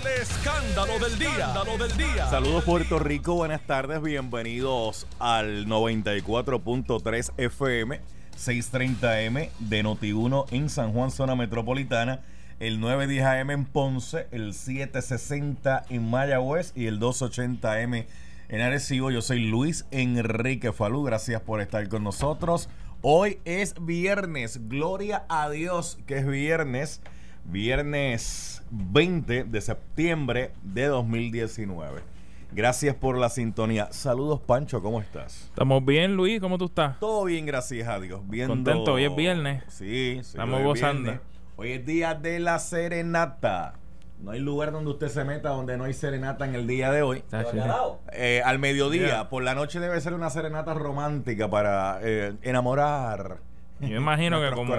El escándalo del día. Escándalo del día. Saludos Puerto Rico, buenas tardes, bienvenidos al 94.3 FM, 630M de Noti1 en San Juan, zona metropolitana, el 910 AM en Ponce, el 760 en Mayagüez y el 280M en Arecibo. Yo soy Luis Enrique Falú, gracias por estar con nosotros. Hoy es viernes, gloria a Dios que es viernes, viernes 20 de septiembre de 2019. Gracias por la sintonía. Saludos Pancho, ¿cómo estás? Estamos bien, Luis, ¿cómo tú estás? Todo bien, gracias a Dios. Viendo... Contento, hoy es viernes. Sí, sí Estamos hoy gozando. viernes. Hoy es día de la serenata. No hay lugar donde usted se meta donde no hay serenata en el día de hoy. Eh, al mediodía, Yeah. por la noche debe ser una serenata romántica para eh, enamorar. Yo imagino que como,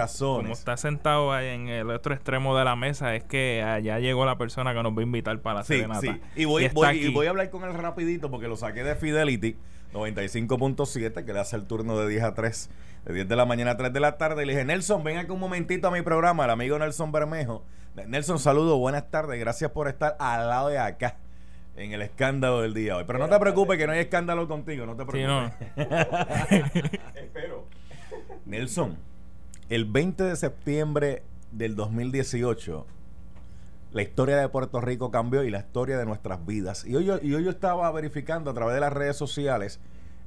está sentado ahí en el otro extremo de la mesa, es que allá llegó la persona que nos va a invitar para la Sí, serenata. sí. Y voy, voy, aquí. y voy a hablar con él rapidito porque lo saqué de Fidelity 95.7, que le hace el turno de 10 a 3, de 10 de la mañana a 3 de la tarde. Y le dije, Nelson, ven acá un momentito a mi programa, el amigo Nelson Bermejo. Nelson, saludo, buenas tardes, gracias por estar al lado de acá. En el escándalo del día hoy. Pero no te preocupes que no hay escándalo contigo, no te Sí, preocupes. no. Espero. Nelson, el 20 de septiembre del 2018, la historia de Puerto Rico cambió y la historia de nuestras vidas. Y hoy yo, y hoy yo estaba verificando a través de las redes sociales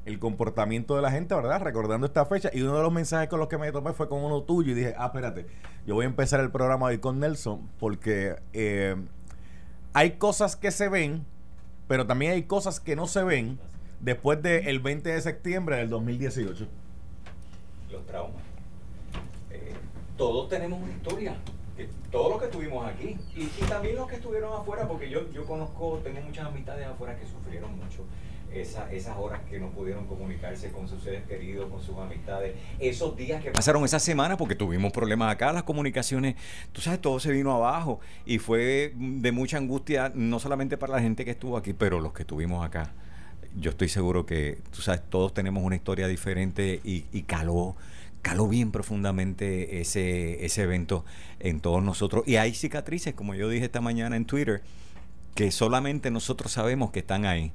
el comportamiento de la gente, ¿verdad? Recordando esta fecha. Y uno de los mensajes con los que me topé fue con uno tuyo y dije, ah, espérate, yo voy a empezar el programa hoy con Nelson porque eh, hay cosas que se ven, pero también hay cosas que no se ven después del 20 de septiembre del 2018. Los traumas. Eh, todos tenemos una historia. todos los que estuvimos aquí y, también los que estuvieron afuera, porque yo, yo conozco, tengo muchas amistades afuera que sufrieron mucho. Esa, esas horas que no pudieron comunicarse con sus seres queridos, con sus amistades, esos días que pasaron esa semana porque tuvimos problemas acá, las comunicaciones, tú sabes, todo se vino abajo y fue de mucha angustia, no solamente para la gente que estuvo aquí, pero los que estuvimos acá yo estoy seguro que, tú sabes, todos tenemos una historia diferente y, y caló, caló bien profundamente ese, ese evento en todos nosotros. Y hay cicatrices, como yo dije esta mañana en Twitter, que solamente nosotros sabemos que están ahí.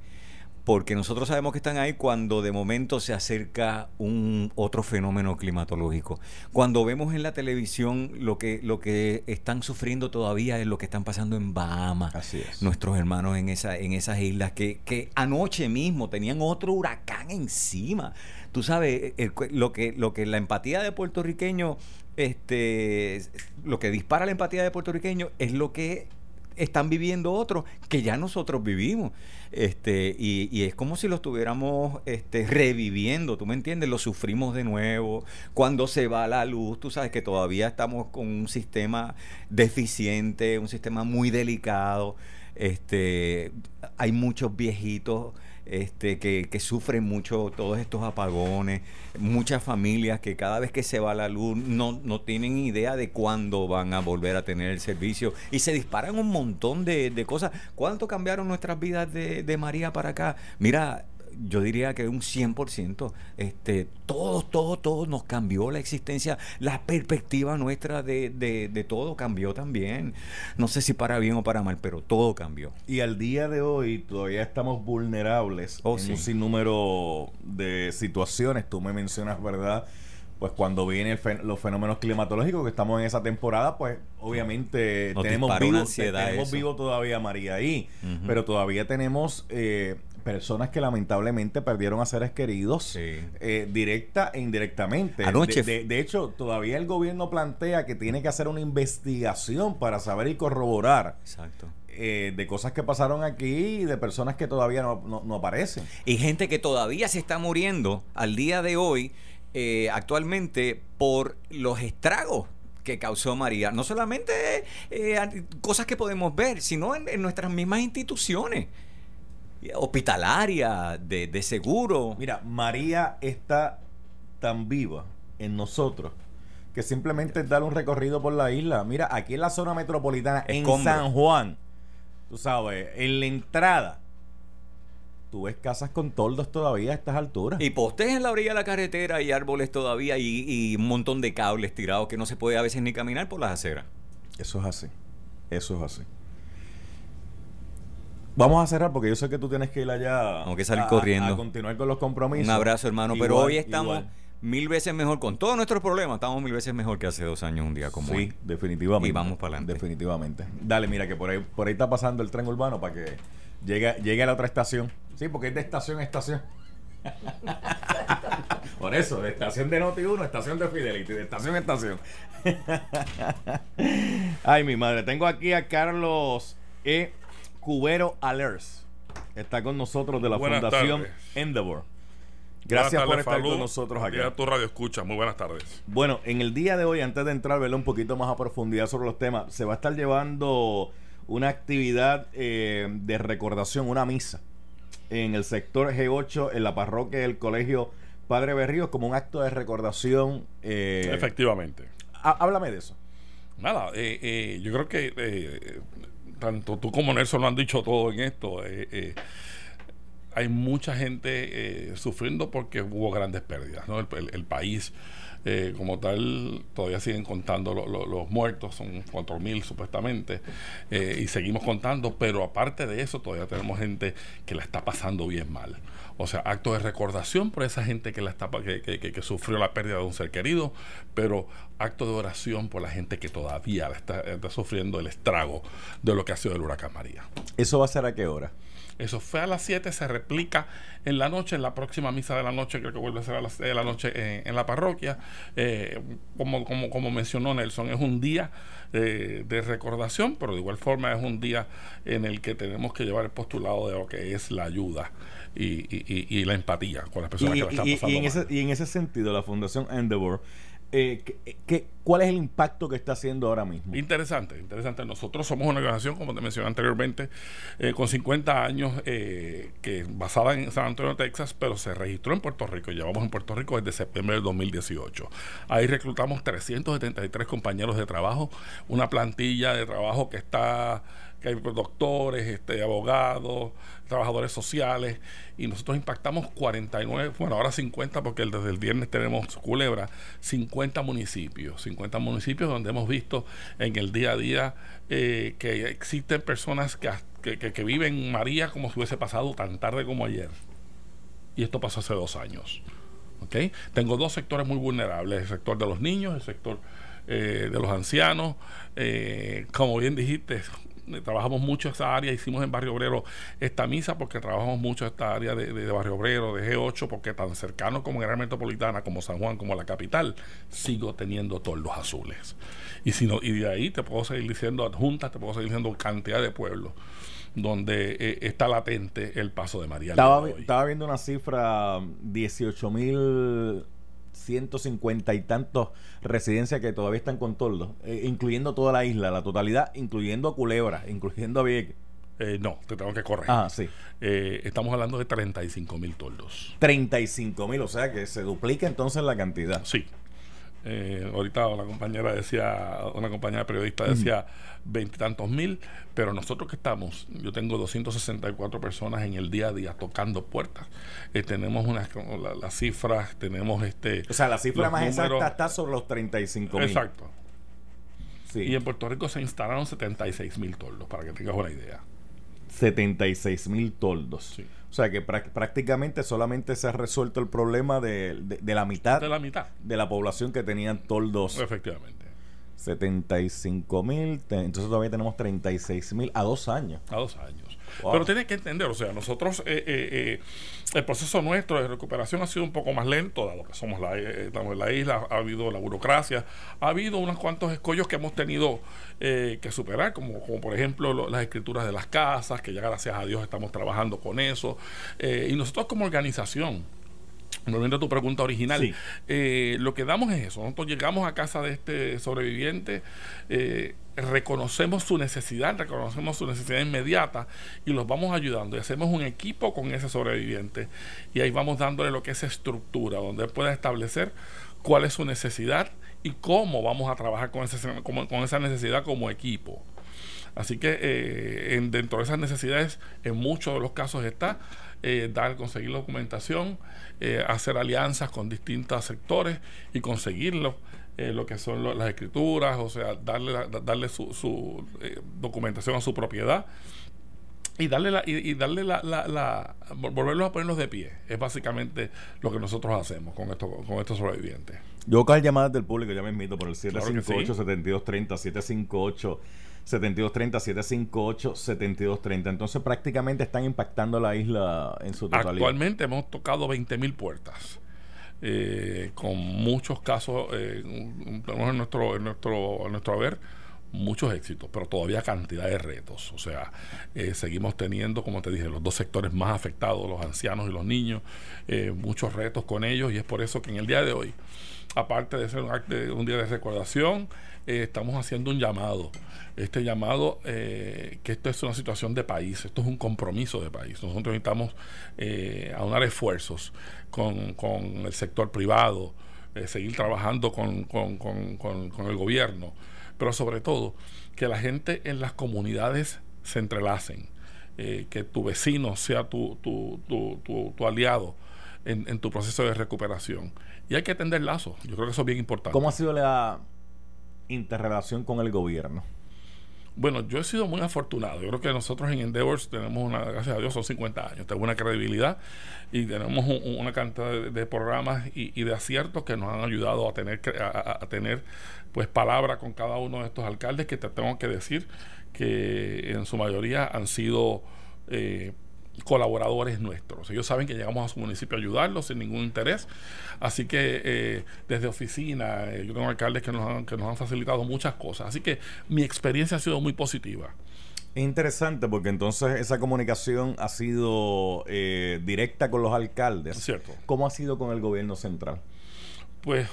Porque nosotros sabemos que están ahí cuando de momento se acerca un otro fenómeno climatológico. Cuando vemos en la televisión lo que, lo que están sufriendo todavía es lo que están pasando en Bahamas Así es. nuestros hermanos en, esa, en esas islas que, que anoche mismo tenían otro huracán encima. Tú sabes, el cu- lo, que, lo que la empatía de puertorriqueño, este, lo que dispara la empatía de puertorriqueño es lo que están viviendo otros que ya nosotros vivimos. Este, y, y es como si lo estuviéramos este, reviviendo, ¿tú me entiendes? Lo sufrimos de nuevo. Cuando se va la luz, tú sabes que todavía estamos con un sistema deficiente, un sistema muy delicado. Este, hay muchos viejitos este, que, que sufren mucho todos estos apagones, muchas familias que cada vez que se va la luz no, no tienen idea de cuándo van a volver a tener el servicio y se disparan un montón de, de cosas. ¿Cuánto cambiaron nuestras vidas de, de María para acá? Mira, yo diría que un 100%, este, todo, todo, todo nos cambió la existencia, la perspectiva nuestra de, de, de todo cambió también. No sé si para bien o para mal, pero todo cambió. Y al día de hoy todavía estamos vulnerables Oh, en sí. un sinnúmero de situaciones. Tú me mencionas, ¿verdad? Pues cuando vienen fen- los fenómenos climatológicos que estamos en esa temporada, pues obviamente Nos tenemos, vivo, tenemos eso. vivo todavía a María ahí, pero todavía tenemos eh, personas que lamentablemente perdieron a seres queridos Sí. eh, directa e indirectamente. Anoche- De, de- de hecho, todavía el gobierno plantea que tiene que hacer una investigación para saber y corroborar Exacto. eh, de cosas que pasaron aquí y de personas que todavía no, no- no aparecen. Y gente que todavía se está muriendo al día de hoy, eh, actualmente, por los estragos que causó María. No solamente eh, cosas que podemos ver, sino en, en nuestras mismas instituciones hospitalarias, de, de seguro. Mira, María está tan viva en nosotros que simplemente es dar un recorrido por la isla. Mira, aquí en la zona metropolitana, en. San Juan, tú sabes, en la entrada, tú ves casas con toldos todavía a estas alturas. Y postes en la orilla de la carretera y árboles todavía y, y un montón de cables tirados que no se puede a veces ni caminar por las aceras. Eso es así. Eso es así. Vamos a cerrar porque yo sé que tú tienes que ir allá. Tengo que salir a- corriendo. A, continuar con los compromisos. Un abrazo, hermano. Pero hoy estamos igual. mil veces mejor. Con todos nuestros problemas, estamos mil veces mejor que hace dos años, un día como Sí, hoy. definitivamente. Y vamos para adelante. Definitivamente. Dale, mira que por ahí, por ahí está pasando el tren urbano para que llegue, llegue a la otra estación. Sí, porque es de estación a estación. por eso, de estación de Noti 1, estación de Fidelity, de estación a estación. Ay, mi madre. Tengo aquí a Carlos E. Cubero Alers. Está con nosotros de la Buenas Fundación tardes. Endeavor. Gracias por estar Falú. con nosotros Aquí tu radio escucha. Muy buenas tardes. Bueno, en el día de hoy, antes de entrar, verlo un poquito más a profundidad sobre los temas, se va a estar llevando una actividad eh, de recordación, una misa, en el sector G8, en la parroquia del Colegio Padre Berríos, como un acto de recordación. eh, Efectivamente. há- háblame de eso. Nada, eh, eh, yo creo que eh, tanto tú como Nelson lo han dicho todo en esto. eh, eh, hay mucha gente eh, sufriendo porque hubo grandes pérdidas. ¿no? El, país, como tal, todavía siguen contando lo- lo- los muertos, son 4.000 supuestamente, y seguimos contando, pero aparte de eso, todavía tenemos gente que la está pasando bien mal. O sea, acto de recordación por esa gente que, la está, que, que- que- sufrió la pérdida de un ser querido, pero acto de oración por la gente que todavía la está, está sufriendo el estrago de lo que ha sido el huracán María. ¿Eso va a ser a qué hora? Eso fue a las 7, se replica en la noche, en la próxima misa de la noche, creo que vuelve a ser a las 6 de la noche en, en la parroquia. Eh, como, como, como mencionó Nelson, es un día eh, de recordación, pero de igual forma es un día en el que tenemos que llevar el postulado de lo que es la ayuda y, y- y- la empatía con las personas que la están y- y pasando en ese, y en ese sentido, la Fundación Endeavor, eh, ¿qué- qué- cuál es el impacto que está haciendo ahora mismo? Interesante, interesante. Nosotros somos una organización, como te mencioné anteriormente, eh, con 50 años, eh, que basada en San Antonio, Texas, pero se registró en Puerto Rico. Llevamos en Puerto Rico desde septiembre del 2018. Ahí reclutamos 373 compañeros de trabajo, una plantilla de trabajo que está que hay doctores, este, abogados, trabajadores sociales, y nosotros impactamos 49, bueno, ahora 50, porque desde el viernes tenemos Culebra, 50 municipios, 50 municipios donde hemos visto en el día a día eh, que existen personas que, que, que- viven María como si hubiese pasado tan tarde como ayer. Y esto pasó hace dos años. ¿ok? Tengo dos sectores muy vulnerables, el sector de los niños, el sector eh, de los ancianos. Eh, como bien dijiste, trabajamos mucho esa área, hicimos en Barrio Obrero esta misa porque trabajamos mucho esta área de, de- de Barrio Obrero, de G8, porque tan cercano como en área metropolitana, como San Juan, como la capital, sigo teniendo toldos azules. Y, si no, y de ahí te puedo seguir diciendo adjuntas, te puedo seguir diciendo cantidad de pueblos donde eh, está latente el paso de María. Estaba, de estaba viendo una cifra, 18 mil 150 y tantos residencias que todavía están con toldos, eh, incluyendo toda la isla, la totalidad, incluyendo Culebra, incluyendo Vieques. Eh, no, te tengo que corregir. Ah, sí. Eh, estamos hablando de 35 mil toldos. 35 mil, o sea que se duplica entonces la cantidad. Sí. Eh, ahorita una compañera decía, una compañera periodista decía veintitantos mil, pero nosotros que estamos, yo tengo 264 personas en el día a día tocando puertas. Eh, tenemos unas la- las cifras, tenemos este. O sea, la cifra más números- exacta está sobre los 35 mil. Exacto. Sí. Y en Puerto Rico se instalaron 76 mil toldos, para que tengas una idea. 76 mil toldos. Sí. O sea que prá- prácticamente solamente se ha resuelto el problema de, de- de la mitad De la mitad, de la población que tenían toldos. efectivamente. 75 mil, entonces todavía tenemos 36 mil a dos años. A dos años. Wow. Pero tienes que entender, o sea, nosotros, eh, eh, eh, el proceso nuestro de recuperación ha sido un poco más lento, dado que somos la, eh, estamos en la isla, ha habido la burocracia, ha habido unos cuantos escollos que hemos tenido eh, que superar, como, como por ejemplo lo- las escrituras de las casas, que ya gracias a Dios estamos trabajando con eso. Y nosotros como organización, Volviendo a tu pregunta original, Sí. eh, lo que damos es eso. Nosotros llegamos a casa de este sobreviviente, eh, reconocemos su necesidad, reconocemos su necesidad inmediata y los vamos ayudando. Y hacemos un equipo con ese sobreviviente y ahí vamos dándole lo que es estructura, donde él pueda establecer cuál es su necesidad y cómo vamos a trabajar con, ese, con esa necesidad como equipo. Así que eh, en- dentro de esas necesidades, en muchos de los casos está eh, dar, conseguir documentación, eh, hacer alianzas con distintos sectores y conseguirlo. Eh, lo que son lo- las escrituras, o sea, darle, la- darle su, su, eh, documentación a su propiedad y darle la, y, darle la, la, volverlos a ponerlos de pie. Es básicamente lo que nosotros hacemos con estos con estos sobrevivientes. Yo con llamadas del público ya me invito por el 758 7230 758 7230 758 7230 entonces prácticamente están impactando la isla en su totalidad. Actualmente hemos tocado 20.000 puertas eh, con muchos casos eh, tenemos en nuestro en nuestro en nuestro haber muchos éxitos, pero todavía cantidad de retos. O sea, eh, seguimos teniendo, como te dije, los dos sectores más afectados, los ancianos y los niños, eh, muchos retos con ellos y es por eso que en el día de hoy, aparte de ser un, día de recordación, eh, estamos haciendo un llamado. Este llamado, que esto es una situación de país, esto es un compromiso de país. Nosotros necesitamos aunar esfuerzos con, el sector privado, seguir trabajando con, el gobierno pero sobre todo que la gente en las comunidades se entrelacen, eh, que tu vecino sea tu, tu, tu, aliado en, tu proceso de recuperación. Y hay que tender lazos, yo creo que eso es bien importante. ¿Cómo ha sido la interrelación con el gobierno? Bueno, yo he sido muy afortunado. Yo creo que nosotros en Endeavors tenemos una, gracias a Dios, son 50 años, tenemos una credibilidad y tenemos una cantidad de, programas y, de aciertos que nos han ayudado a tener, a, tener pues palabra con cada uno de estos alcaldes que te tengo que decir que en su mayoría han sido eh, colaboradores nuestros. Ellos saben que llegamos a su municipio a ayudarlos sin ningún interés. Así que eh, desde oficina, eh, yo tengo alcaldes que nos, han, que nos han facilitado muchas cosas. Así que mi experiencia ha sido muy positiva. Es interesante porque entonces esa comunicación ha sido eh, directa con los alcaldes. Cierto. ¿Cómo ha sido con el gobierno central? Pues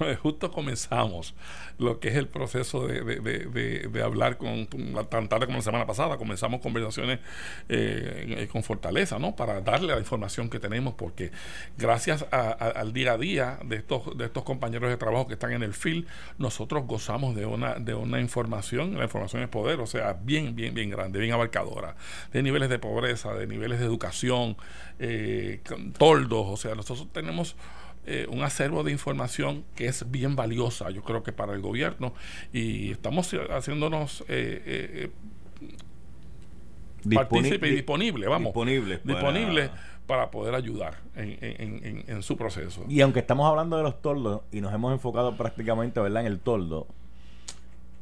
justo comenzamos lo que es el proceso de, de, hablar con, tan tarde como la semana pasada. Comenzamos conversaciones eh, con Fortaleza, ¿no? Para darle la información que tenemos, porque gracias al día a día de estos, de estos compañeros de trabajo que están en el field, nosotros gozamos de una, de una información, la información es poder, o sea, bien, bien, bien grande, bien abarcadora, de niveles de pobreza, de niveles de educación, eh, toldos, o sea, nosotros tenemos eh, un acervo de información que es bien valiosa, yo creo que para el gobierno, y estamos haciéndonos eh, disponible, y disponible, vamos, disponible para... disponible para poder ayudar en, su proceso. Y aunque estamos hablando de los toldos y nos hemos enfocado prácticamente ¿verdad? en el toldo,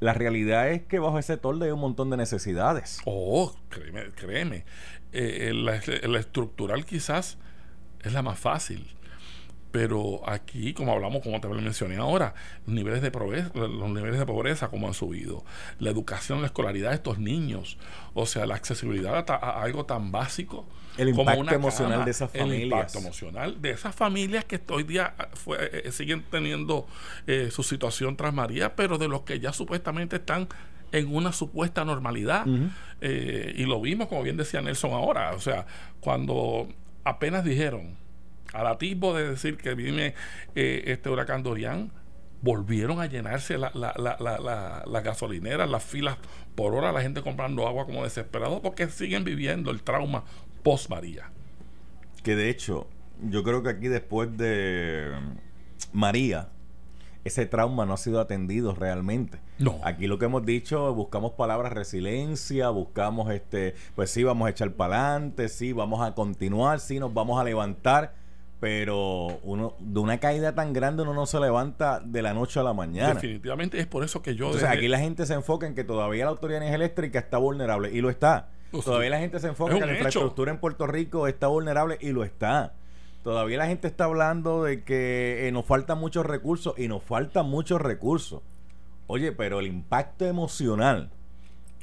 la realidad es que bajo ese toldo hay un montón de necesidades. Oh, créeme, créeme. Eh, la estructural quizás es la más fácil pero aquí, como hablamos, como te mencioné ahora, los niveles de pobreza, los niveles de pobreza como han subido, la educación, la escolaridad de estos niños, o sea, la accesibilidad a, algo tan básico. El impacto emocional de esas familias. El impacto emocional de esas familias que hoy día ah, eh, eh, siguen teniendo eh, su situación tras María, pero de los que ya supuestamente están en una supuesta normalidad. y lo vimos, como bien decía Nelson ahora, o sea, cuando apenas dijeron al atisbo de decir que viene eh, este huracán Dorian, volvieron a llenarse las la, la, gasolineras, las filas por hora, la gente comprando agua como desesperado porque siguen viviendo el trauma post María. Que de hecho, yo creo que aquí después de María, ese trauma no ha sido atendido realmente. No. Aquí lo que hemos dicho, buscamos palabras resiliencia, buscamos este, pues sí, vamos a echar para adelante, sí, vamos a continuar, sí, nos vamos a levantar pero uno de una caída tan grande uno no se levanta de la noche a la mañana. Definitivamente es por eso que yo... Entonces aquí la gente se enfoca en que todavía la autoridad eléctrica está vulnerable y lo está. todavía la gente se enfoca en que la infraestructura en Puerto Rico está vulnerable y lo está. Todavía la gente está hablando de que eh, nos faltan muchos recursos y nos faltan muchos recursos. Oye, pero el impacto emocional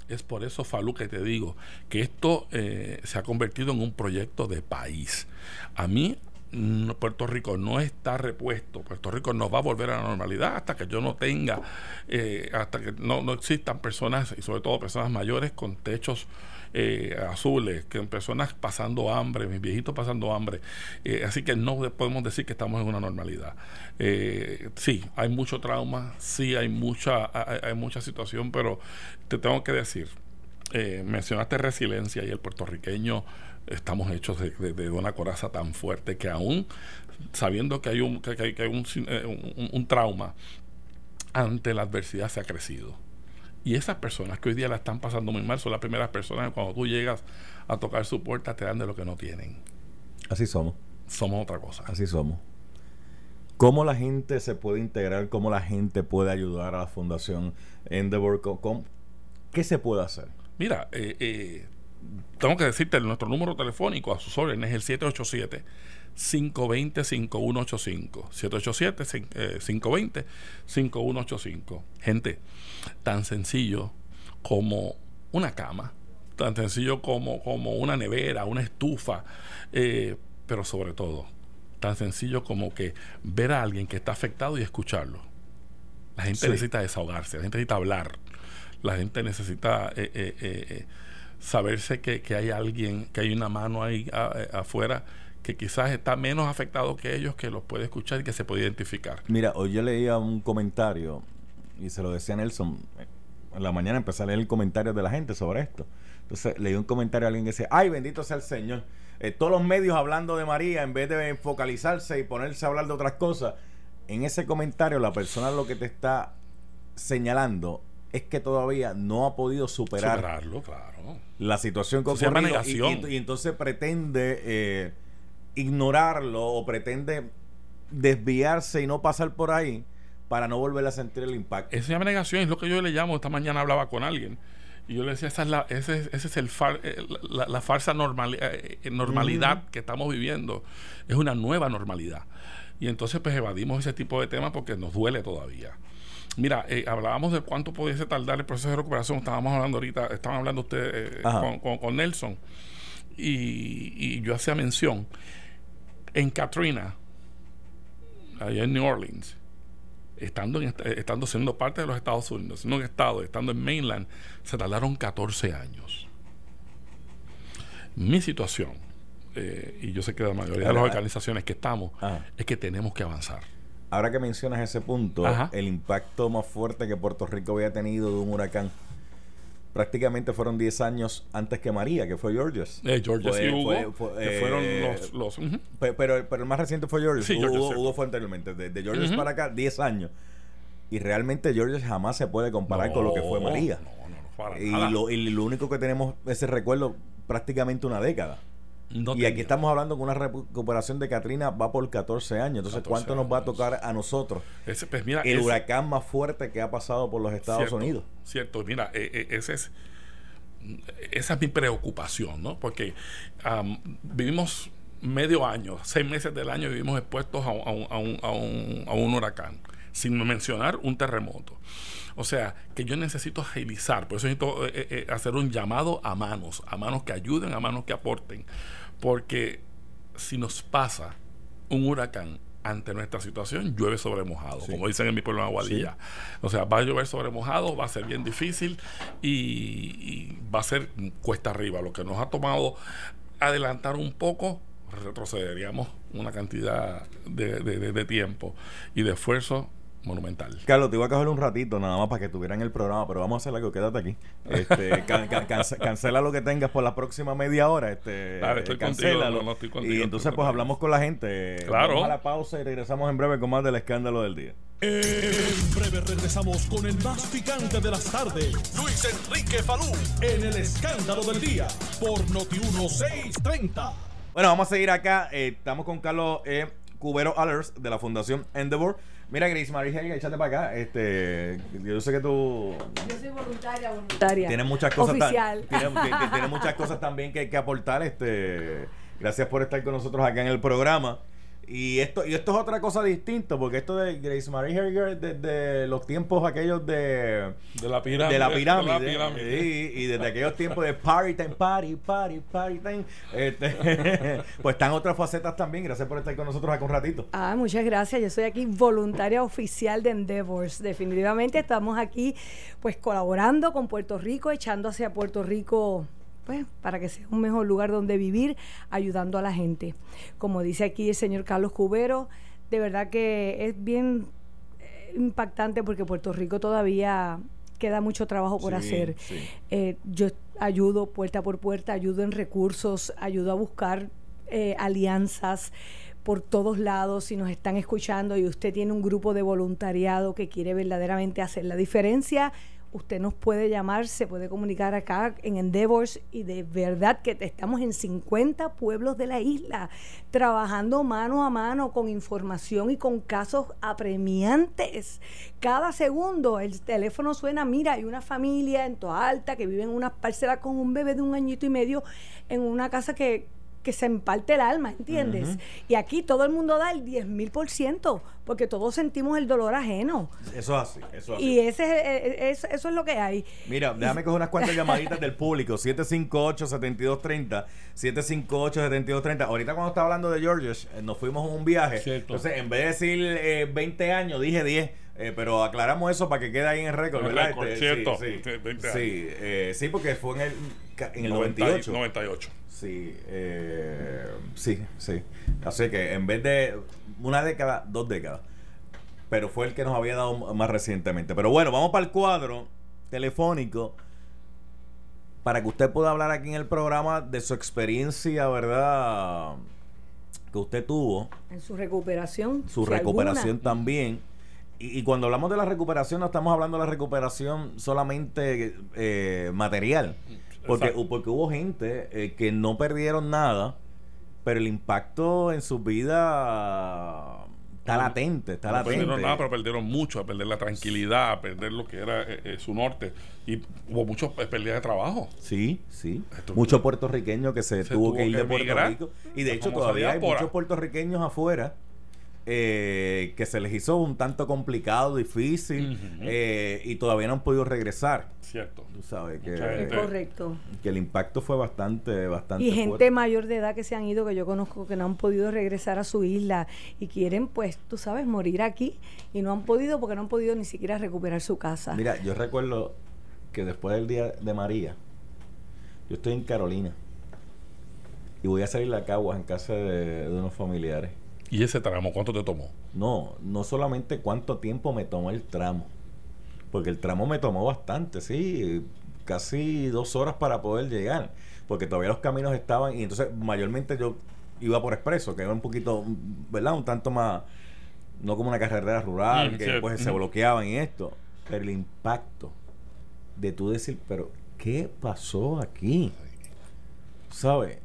es por eso, Falú, que te digo que esto eh, se ha convertido en un proyecto de país. A mí, Puerto Rico no está repuesto, Puerto Rico no va a volver a la normalidad hasta que yo no tenga, eh, hasta que no, existan personas, y sobre todo personas mayores con techos eh, azules, que personas pasando hambre, mis viejitos pasando hambre. Eh, así que no podemos decir que estamos en una normalidad. sí, hay mucho trauma, sí hay mucha, hay mucha situación, pero te tengo que decir, mencionaste resiliencia y el puertorriqueño estamos hechos de, una coraza tan fuerte que aún sabiendo que hay un, que, hay, eh, un, un, trauma ante la adversidad se ha crecido Y esas personas que hoy día la están pasando muy mal son las primeras personas que cuando tú llegas a tocar su puerta te dan de lo que no tienen. Así somos. Somos otra cosa. Así somos. ¿Cómo la gente se puede integrar? ¿Cómo la gente puede ayudar a la Fundación Endeavor? ¿Cómo- ¿Qué se puede hacer? Mira, eh, eh, tengo que decirte, nuestro número telefónico a sus órdenes es el 787 520 5185 787 520 5185 Gente, tan sencillo como una cama, tan sencillo como, como una nevera, una estufa, eh, pero sobre todo, tan sencillo como que ver a alguien que está afectado y escucharlo. La gente Sí. necesita desahogarse, la gente necesita hablar, la gente necesita eh, eh, eh, eh, saberse que, que hay alguien, que hay una mano ahí a- eh, afuera que quizás está menos afectado que ellos, que los puede escuchar y que se puede identificar. Mira, hoy yo leía un comentario y se lo decía a Nelson. En la mañana empecé a leer el comentario de la gente sobre esto. Entonces leí un comentario de alguien que decía, ay, bendito sea el Señor. Eh, todos los medios hablando de María en vez de focalizarse y ponerse a hablar de otras cosas. En ese comentario la persona lo que te está señalando es que todavía no ha podido superar Superarlo, claro. la situación que ocurrido y, y- y entonces pretende eh, ignorarlo o pretende desviarse y no pasar por ahí para no volver a sentir el impacto. Llama negación, es lo que yo le llamo. Esta mañana hablaba con alguien y yo le decía, esa es la, ese, es- ese es el far- eh, la, la farsa normal, eh, eh, normalidad que estamos viviendo. Es una nueva normalidad. Y entonces pues evadimos ese tipo de temas porque nos duele todavía. Mira, eh, hablábamos de cuánto pudiese tardar el proceso de recuperación. Estábamos hablando ahorita, estaban hablando ustedes eh, con, con- con Nelson. Y, y yo hacía mención. En Katrina, allá en New Orleans, estando, en, est- estando siendo parte de los Estados Unidos, siendo un estado, estando en mainland, se tardaron 14 años. Mi situación, eh, y yo sé que la mayoría de las organizaciones que estamos, Ajá. es que tenemos que avanzar. Ahora que mencionas ese punto, Ajá. el impacto más fuerte que Puerto Rico había tenido de un huracán prácticamente fueron 10 años antes que María, que fue Georges. Eh, Georgia Fue- sí hubo, fue- fue, que eh, fueron los... Pero, pero el más reciente fue Georges. Sí, Hugo, Georges, Hugo-. Hugo fue anteriormente. De, de Georges para acá, 10 años. Y realmente Georges jamás se puede comparar con lo que fue María. No, no, no, para y, nada. lo, y lo único que tenemos ese recuerdo prácticamente una década. No y tenía. aquí estamos hablando con una recuperación de Katrina va por 14 años. Entonces, 14 ¿cuánto nos va a tocar a nosotros? Ese, pues, mira, El ese- huracán más fuerte que ha pasado por los Estados Cierto, Unidos. Cierto, mira, eh, eh, ese es, esa es mi preocupación, ¿no? Porque vivimos medio año, seis meses del año vivimos expuestos a, un- a un, a un- a un- a un huracán, sin mencionar un terremoto. O sea, que yo necesito agilizar, por eso necesito eh, eh, hacer un llamado a manos, a manos que ayuden, a manos que aporten. Porque si nos pasa un huracán ante nuestra situación, llueve sobre mojado, Sí. como dicen en mi pueblo en Aguadilla. O sea, va a llover sobre mojado, va a ser bien difícil y, y va a ser cuesta arriba. Lo que nos ha tomado adelantar un poco, retrocederíamos una cantidad de, de- de- de tiempo y de esfuerzo monumental. Carlos, te iba a coger un ratito nada más para que estuvieran en el programa, pero vamos a hacer algo, quédate aquí. Este, can- can- cance- cancela lo que tengas por la próxima media hora. Este, Dale, estoy cancélalo. contigo, no, no, estoy contigo, y estoy entonces pues hablamos con la gente. Claro. Vamos a la pausa y regresamos en breve con más del escándalo del día. En breve regresamos con el más picante de las tardes. Luis Enrique Falú. En el escándalo del día. Por Noti 1630. Bueno, vamos a seguir acá. Eh, estamos con Carlos eh, Cubero Allers de la Fundación Endeavor. Mira, Grace Marie Helga, échate para acá. Este, yo sé que tú Yo soy voluntaria, voluntaria. tienes muchas cosas tan- Oficial. tienes, que- que tienes muchas cosas también que, que aportar. Este, gracias por estar con nosotros acá en el programa. Y esto, y esto es otra cosa distinta, porque esto de Grace Marie Helger desde los tiempos aquellos de, De la pirámide. de la pirámide, de la pirámide. sí, y desde aquellos tiempos de party time, party, party, party time, este, pues están otras facetas también. Gracias por estar con nosotros acá un ratito. Ah, muchas gracias. Yo soy aquí voluntaria oficial de Endeavors. Definitivamente estamos aquí pues colaborando con Puerto Rico, echando hacia Puerto Rico pues para que sea un mejor lugar donde vivir, ayudando a la gente. Como dice aquí el señor Carlos Cubero, de verdad que es bien eh, impactante porque Puerto Rico todavía queda mucho trabajo por Sí, hacer. sí. Eh, yo ayudo puerta por puerta, ayudo en recursos, ayudo a buscar eh, alianzas por todos lados. Si nos están escuchando y usted tiene un grupo de voluntariado que quiere verdaderamente hacer la diferencia, usted nos puede llamar, se puede comunicar acá en Endeavors y de verdad que estamos en 50 pueblos de la isla trabajando mano a mano con información y con casos apremiantes. Cada segundo el teléfono suena, mira, hay una familia en Toa Alta que vive en una parcela con un bebé de un añito y medio en una casa que que se emparte el alma, ¿entiendes? Y aquí todo el mundo da el 10 mil por ciento, porque todos sentimos el dolor ajeno. Eso es así, eso es así. Y ese, es, eso es lo que hay. Mira, déjame coger unas cuantas llamaditas del público. 758-7230. 758-7230. Ahorita cuando estaba hablando de Georges, eh, nos fuimos en un viaje. Entonces, en vez de decir eh, 20 años, dije 10. Eh, pero aclaramos eso para que quede ahí en el récord, ¿verdad? Este, cierto. Sí, sí, sí, eh, sí, porque fue en el, en el 98. 98. Sí, eh, sí, sí. Así que en vez de una década, dos décadas. Pero fue el que nos había dado más recientemente. Pero bueno, vamos para el cuadro telefónico para que usted pueda hablar aquí en el programa de su experiencia, ¿verdad? Que usted tuvo. En su recuperación. Su recuperación también. Y, cuando hablamos de la recuperación, no estamos hablando de la recuperación solamente eh, material. Porque, porque hubo gente eh, que no perdieron nada, pero el impacto en su vida está latente, está no latente. perdieron nada, pero perdieron mucho, a perder la tranquilidad, a perder lo que era eh, eh, su norte. Y hubo muchas pérdidas de trabajo. Sí, sí. Muchos puertorriqueños que se, tuvo, que ir de Puerto Rico. Y de hecho todavía hay muchos puertorriqueños afuera eh, que se les hizo un tanto complicado, difícil, eh, y todavía no han podido regresar. Cierto. Tú sabes que, Correcto. que el impacto fue bastante, bastante Y gente mayor de edad que se han ido, que yo conozco, que no han podido regresar a su isla y quieren, pues, tú sabes, morir aquí y no han podido porque no han podido ni siquiera recuperar su casa. Mira, yo recuerdo que después del día de María, yo estoy en Carolina y voy a salir a Caguas en casa de unos familiares ¿Y ese tramo cuánto te tomó? No, no solamente cuánto tiempo me tomó el tramo, porque el tramo me tomó bastante, sí, casi dos horas para poder llegar, porque todavía los caminos estaban, y entonces mayormente yo iba por expreso, que era un poquito, ¿verdad? Un tanto más, no como una carretera rural, mm, que después se bloqueaban y esto, pero el impacto de tú decir, pero ¿qué pasó aquí? ¿Sabes?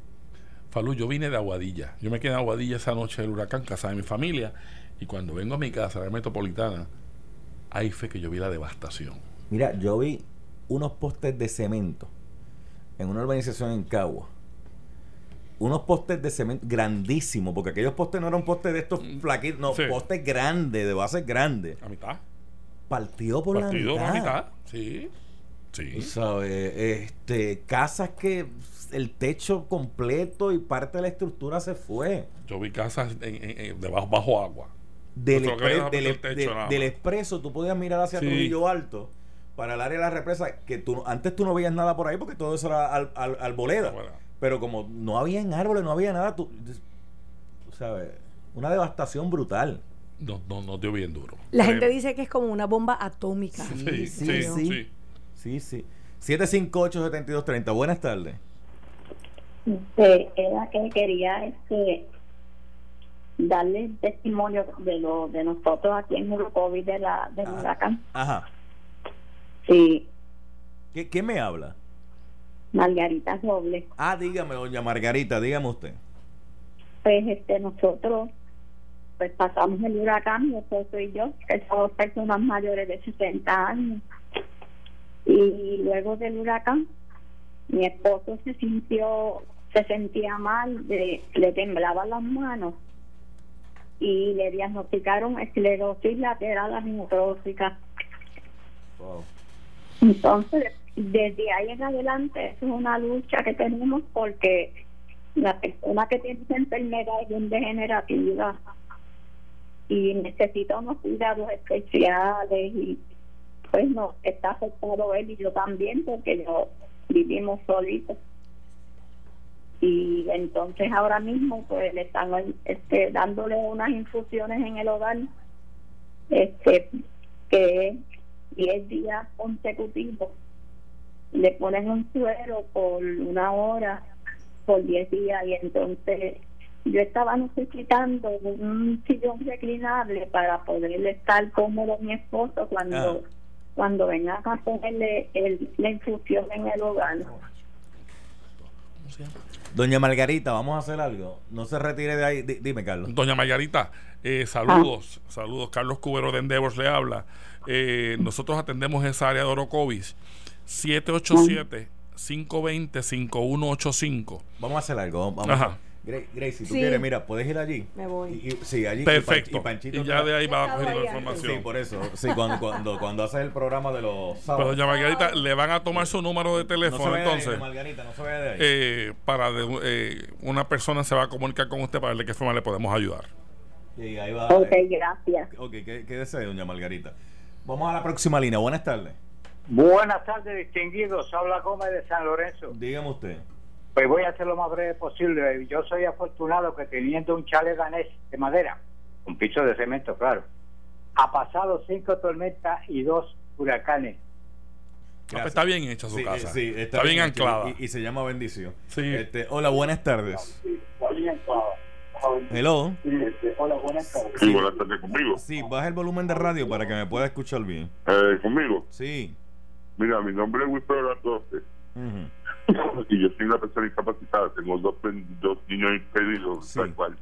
Falú, yo vine de Aguadilla. Yo me quedé en Aguadilla esa noche del huracán, casa de mi familia. Y cuando vengo a mi casa, la metropolitana, ahí fue que yo vi la devastación. Mira, yo vi unos postes de cemento en una urbanización en Cagua. Unos postes de cemento grandísimos, porque aquellos postes no eran postes de estos mm, flaquitos, no, postes grandes, de base grande. A mitad. Partido por la mitad. por la mitad, sí. Sí. ¿Sabes? Este, casas que el techo completo y parte de la estructura se fue. Yo vi casas en, debajo bajo agua. Del, del, expreso, tú podías mirar hacia Trujillo Alto para el área de la represa, que tú antes tú no veías nada por ahí porque todo eso era al, al, boleda. Pero como no había árboles, no había nada, tú, sabes, una devastación brutal. No, no, no dio bien duro. La gente dice que es como una bomba atómica. Sí, sí, sí. Sí, sí. 758-7230. Buenas tardes. Era que quería este darle testimonio de lo de nosotros aquí en COVID de la del huracán. Ajá. Sí. ¿Qué, ¿Qué me habla? Margarita Robles. Ah, dígame, doña Margarita, dígame usted. Pues este nosotros pues pasamos el huracán, mi esposo y yo, que somos personas mayores de 60 años. Y luego del huracán, mi esposo se sintió, se sentía mal, le temblaban las manos y le diagnosticaron esclerosis lateral amiotrófica. Entonces, desde ahí en adelante es una lucha que tenemos porque la persona que tiene esa enfermedad es bien degenerativa y necesita unos cuidados especiales y pues no, está afectado él y yo también porque yo vivimos solitos. Y entonces ahora mismo pues le están este, dándole unas infusiones en el hogar este que 10 días consecutivos le ponen un suero por una hora por 10 días y entonces yo estaba necesitando un sillón reclinable para poder estar cómodo mi esposo cuando cuando vengan a ponerle el, la infusión en el hogar. Doña Margarita, vamos a hacer algo. No se retire de ahí. Di- dime, Carlos. Doña Margarita, eh, saludos, saludos. Carlos Cubero de Endeavors le habla. Eh, nosotros atendemos esa área de Orocovis. 787-520-5185. Vamos a hacer algo. Vamos Ajá. a- Gra- Gracie, si tú Sí. quieres, mira, puedes ir allí. Me voy. Y- y- sí, allí. Perfecto. Y, Panchito Y ya de ahí va a Estaba coger la información. Sí, por eso. Sí, cuando, cuando, cuando haces el programa de los Pero sábados. doña Margarita, le van a tomar su número de no se teléfono vaya de ahí, entonces. Margarita, no se vaya de ahí. eh, para de- eh, una persona se va a comunicar con usted para ver de qué forma le podemos ayudar. Y ahí va. Ok, eh, gracias. ok, ¿qué, qué desea, doña Margarita? Vamos a la próxima línea. Buenas tardes. Buenas tardes, distinguidos. Habla Gómez de San Lorenzo. Dígame usted. Pues voy a hacer lo más breve posible. Yo soy afortunado que teniendo un chalet danés de madera, un piso de cemento, claro, ha pasado cinco tormentas y dos huracanes. Ah, pues está bien hecha su Sí, casa. sí, está, bien, hecho anclada. Y, y se llama bendición. Sí. Este, hola, buenas tardes. Hello. Hola, buenas tardes. Sí, buenas tardes conmigo. Sí, baja el volumen de radio para que me pueda escuchar bien. Eh, conmigo. Sí. Mira, mi nombre es Wilfredo Latorce Ujú. Y yo soy una persona incapacitada. Tengo dos, pen- dos niños impedidos, Sí. tal cual.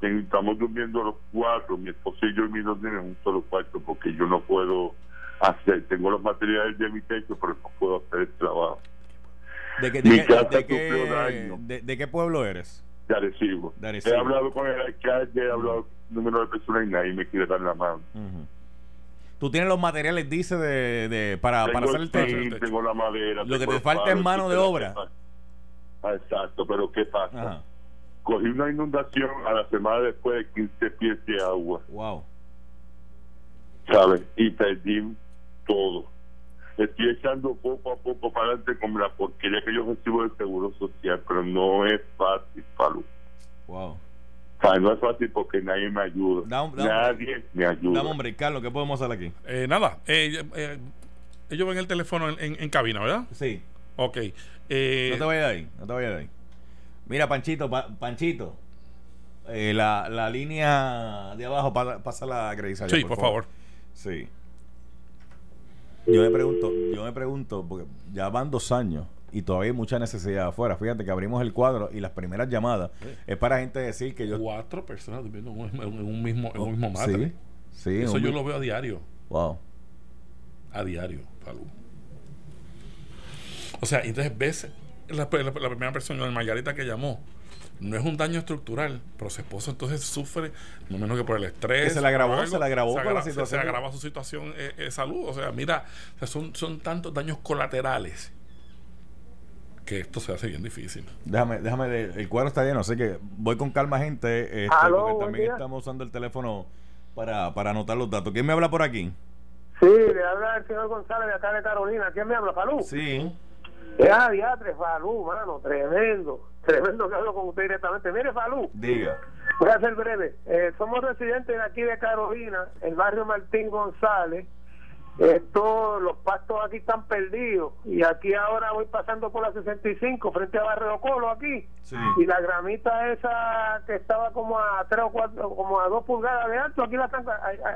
Estamos durmiendo los cuatro, mi esposo y yo y mis dos niños en un solo cuarto porque yo no puedo hacer, tengo los materiales de mi techo, pero no puedo hacer el trabajo. ¿De qué, Mi de, casa de qué- de- pueblo eres? De Arecibo. He hablado con el alcalde, he hablado con un número de personas y nadie me quiere dar la mano. Tú tienes los materiales, dice, de, de para, hacer el techo. zinc, tengo la madera. Lo que te falta es mano de obra. Ah, Exacto, pero ¿qué pasa? Ajá. Cogí una inundación a la semana después de 15 pies de agua, Wow. ¿sabes? Y perdí todo. Estoy echando poco a poco para adelante con la porquería que yo recibo del Seguro Social, pero no es fácil, Pablo. Wow. No es fácil porque nadie me ayuda. Da un- da un- nadie me ayuda. Dame, hombre, Carlos, ¿qué podemos hacer aquí? Eh, nada, eh, eh, ellos ven el teléfono en, en- en cabina, ¿verdad? Sí. Ok. Eh, No te vayas de ahí, no te vayas de ahí. Mira, Panchito, Pa- Panchito. eh, la, la línea de abajo, pa- pasa la allá, sí, por favor. Sí. Yo me pregunto, yo me pregunto, porque ya van dos años y todavía hay mucha necesidad afuera. Fíjate que abrimos el cuadro y las primeras llamadas es para gente decir que yo... Cuatro personas durmiendo en un, mismo, en un mismo Sí, matre. sí. Eso un- yo lo veo a diario. Wow. A diario, Falú. O sea, entonces ves la, la- la primera persona, la Margarita que llamó. No es un daño estructural, pero su esposo entonces sufre, no menos que por el estrés. Que se le agravó, se le agravó la agra- se- Se, agrava su situación eh, de salud. O sea, mira, o sea, son, son tantos daños colaterales que esto se hace bien difícil. Déjame, déjame, de- el cuadro está lleno, así que voy con calma, gente, este, Aló, porque también día. estamos usando el teléfono para, para anotar los datos. ¿Quién me habla por aquí? Sí, le habla el señor González de acá de Carolina. ¿Quién me habla? Falú. Sí. Ya, diatre, Falú, mano, tremendo. Tremendo que hablo con usted directamente. Mire, Falú, Diga. voy a ser breve. Eh, somos residentes de aquí de Carolina, el barrio Martín González. Esto, los pastos aquí están perdidos. Y aquí ahora voy pasando por la 65, frente a Barrio Colo aquí. Sí. Y la gramita esa que estaba como a tres o cuatro, como a dos pulgadas de alto, aquí la están,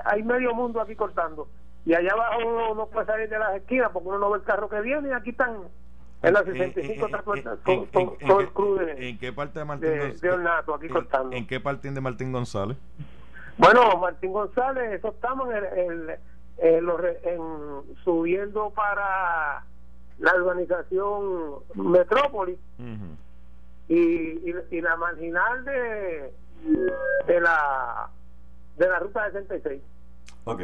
hay, medio mundo aquí cortando. Y allá abajo uno no puede salir de las esquinas porque uno no ve el carro que viene y aquí están en la 65 está todo- el crew de- en qué parte de Martín de, González? de Ornato aquí en, cortando. en qué parte de Martín González? Bueno, Martín González, eso estamos en, el- en los re- en- subiendo para la urbanización Metrópolis y, y, y la marginal de de la de la ruta 66. Ok.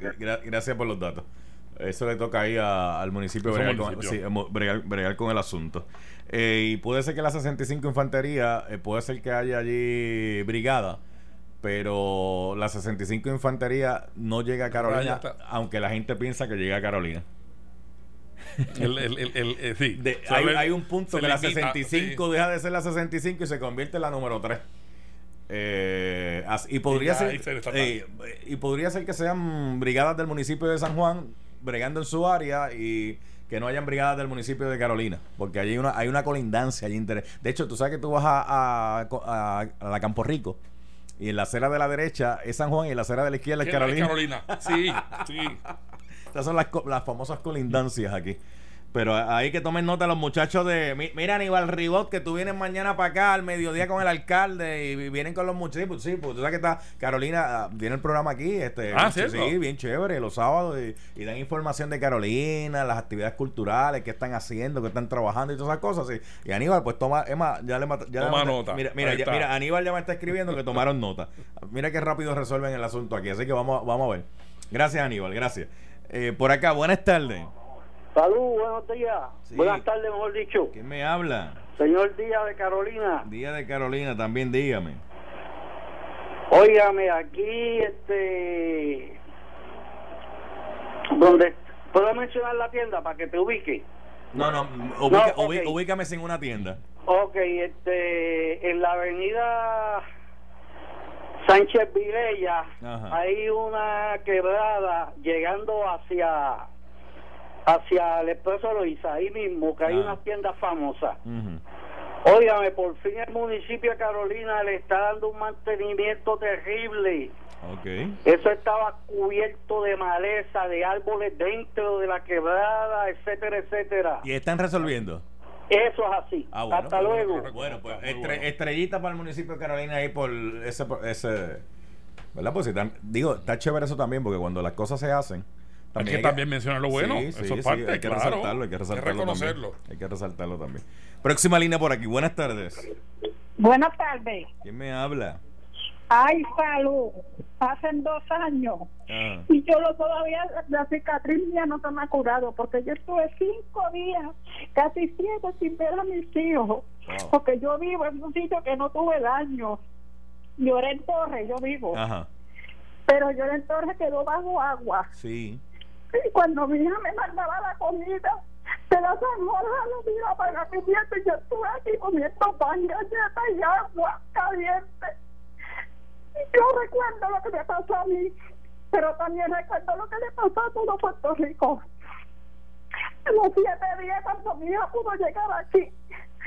Gra- gracias por los datos. Eso le toca ahí a- al municipio bregar con, sí, bregar con el asunto. Eh, y puede ser que la 65 Infantería, eh, puede ser que haya allí brigada, pero la 65 Infantería no llega a Ah, Carolina, aunque la gente piensa que llega a Carolina. El, el, el, el- eh, sí. De- Se hay, un punto que la limita, 65 sí. deja de ser la 65 y se convierte en la número 3. Eh, y podría Y ser eh, y podría ser que sean brigadas del municipio de San Juan bregando en su área y que no hayan brigadas del municipio de Carolina porque allí hay una hay una colindancia allí inter- de hecho tú sabes que tú vas a, a, a- a la Campo Rico y en la acera de la derecha es San Juan y en la acera de la izquierda es ¿Quién es Carolina Carolina. Sí, sí. Estas son las, las famosas colindancias aquí. Pero ahí que tomen nota los muchachos de. mi- Mira, Aníbal Ribot, que tú vienes mañana para acá al mediodía con el alcalde y vienen con los muchachos. Pues sí, pues tú sabes que está Carolina, ah, viene el programa aquí. Este, Ah, sí, sí, bien chévere, los sábados. Y, y dan información de Carolina, las actividades culturales, qué están haciendo, qué están trabajando y todas esas cosas. sí. Y Aníbal, pues toma, Emma, ya le ya Toma nota. Mira, mira, ya- mira, Aníbal ya me está escribiendo que tomaron nota. Mira qué rápido resuelven el asunto aquí. Así que vamos, vamos a ver. Gracias, Aníbal, gracias. Eh, por acá, buenas tardes. Salud, buenos días. Sí. Buenas tardes, mejor dicho. ¿Quién me habla? Señor Díaz de Carolina. Día de Carolina, también dígame. Óigame, aquí, este. Donde. ¿Puedo mencionar la tienda para que te ubique? No, no, ubica- ubícame sin una tienda. Ok, este. En la avenida Sánchez Vilella hay una quebrada llegando hacia. Hacia el Expreso Loiza, ahí mismo, que hay Ah. unas tiendas famosas. Óigame, por fin el municipio de Carolina le está dando un mantenimiento terrible. Eso estaba cubierto de maleza, de árboles dentro de la quebrada, etcétera, etcétera. ¿Y están resolviendo? Eso es así. Ah, bueno, Hasta luego. Bueno, pues estre- estrellita para el municipio de Carolina ahí por ese, ese ¿verdad? Pues si tan- digo, está chévere eso también porque cuando las cosas se hacen Hay que también mencionar lo bueno. Sí, sí, Eso es sí, parte, hay que claro. resaltarlo, hay que Hay que resaltarlo reconocerlo. también. Hay que resaltarlo también. Próxima línea por aquí. Buenas tardes. Buenas tardes. ¿Quién me habla? Ay, salud. Hacen dos años. Ah, Y yo lo todavía, la cicatriz mía no se me ha curado porque yo estuve cinco días, casi siete, sin ver a mis hijos. Wow. Porque yo vivo en un sitio que no tuve daño. Lloré en Torre, yo vivo. Ajá. Pero Lloré en Torre quedó bajo agua. Sí. Y cuando mi hija me mandaba la comida, de la Jorge lo mira para mi nieto y yo estuve aquí comiendo pan, galletas y agua caliente. Y yo recuerdo lo que me pasó a mí, pero también recuerdo lo que le pasó a todo Puerto Rico. En los siete días cuando mi hija pudo llegar aquí,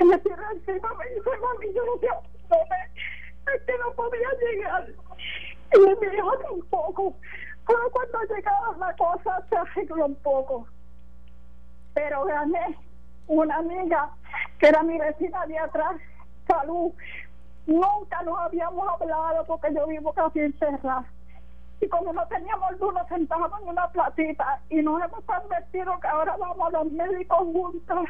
me tiró encima, me dice, mami, yo no sé dónde, es que no podía llegar. Y mi hijo tampoco. Pero cuando llegaron la cosa se arregló un poco. Pero gané una amiga que era mi vecina de atrás, salud. Nunca nos habíamos hablado porque yo vivo casi encerrada. Y como no teníamos luz, nos sentábamos en una platita y nos hemos convertido que ahora vamos a los médicos juntos.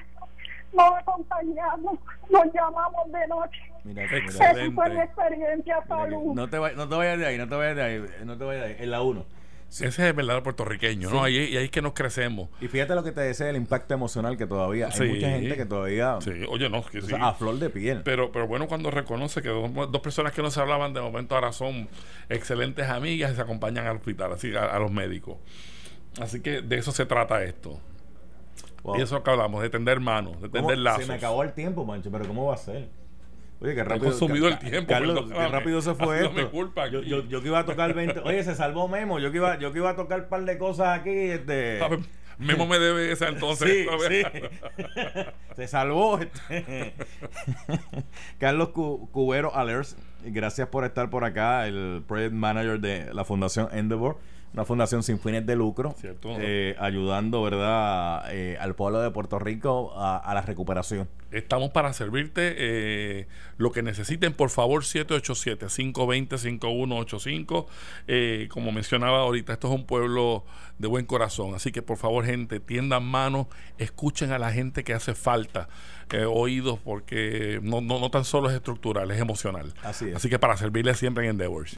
Nos acompañamos, nos llamamos de noche. Mira, Esa fue mi experiencia, salud. No te, vay- no te vayas de ahí, no te vayas de ahí, no te vayas de ahí. En la 1. Ese es el verdadero puertorriqueño, ¿no? Ahí, y ahí es que nos crecemos. Y fíjate lo que te decía el impacto emocional que todavía Sí. hay mucha gente que todavía Sí, oye, no, que o sí. sea, a flor de piel. Pero, pero bueno cuando reconoce que dos, dos personas que no se hablaban de momento ahora son excelentes amigas y se acompañan al hospital, así a, a los médicos. Así que de eso se trata esto. Wow. Y eso es lo que hablamos, de tender manos, de ¿Cómo? tender lazos. Se me acabó el tiempo, Mancho, pero ¿cómo va a ser? Oye, qué rápido. consumido el tiempo, Carlos, qué rápido se fue esto. culpa yo, yo, yo que iba a tocar 20. Oye, se salvó Memo. Yo que iba, yo que iba a tocar un par de cosas aquí. Este... Memo me debe esa entonces. Sí. Se salvó. este. Carlos Cu- Cubero Alers, gracias por estar por acá, el Project Manager de la Fundación Endeavor, una fundación sin fines de lucro, Cierto. eh, ayudando verdad Eh, al pueblo de Puerto Rico a, a la recuperación. Estamos para servirte. eh, lo que necesiten, por favor, 787-520-5185. Eh, como mencionaba ahorita, esto es un pueblo de buen corazón. Así que, por favor, gente, tiendan manos, escuchen a la gente que hace falta. oídos, porque no, no, no tan solo es estructural, es emocional. Así es. Así que para servirle siempre en Endeavors.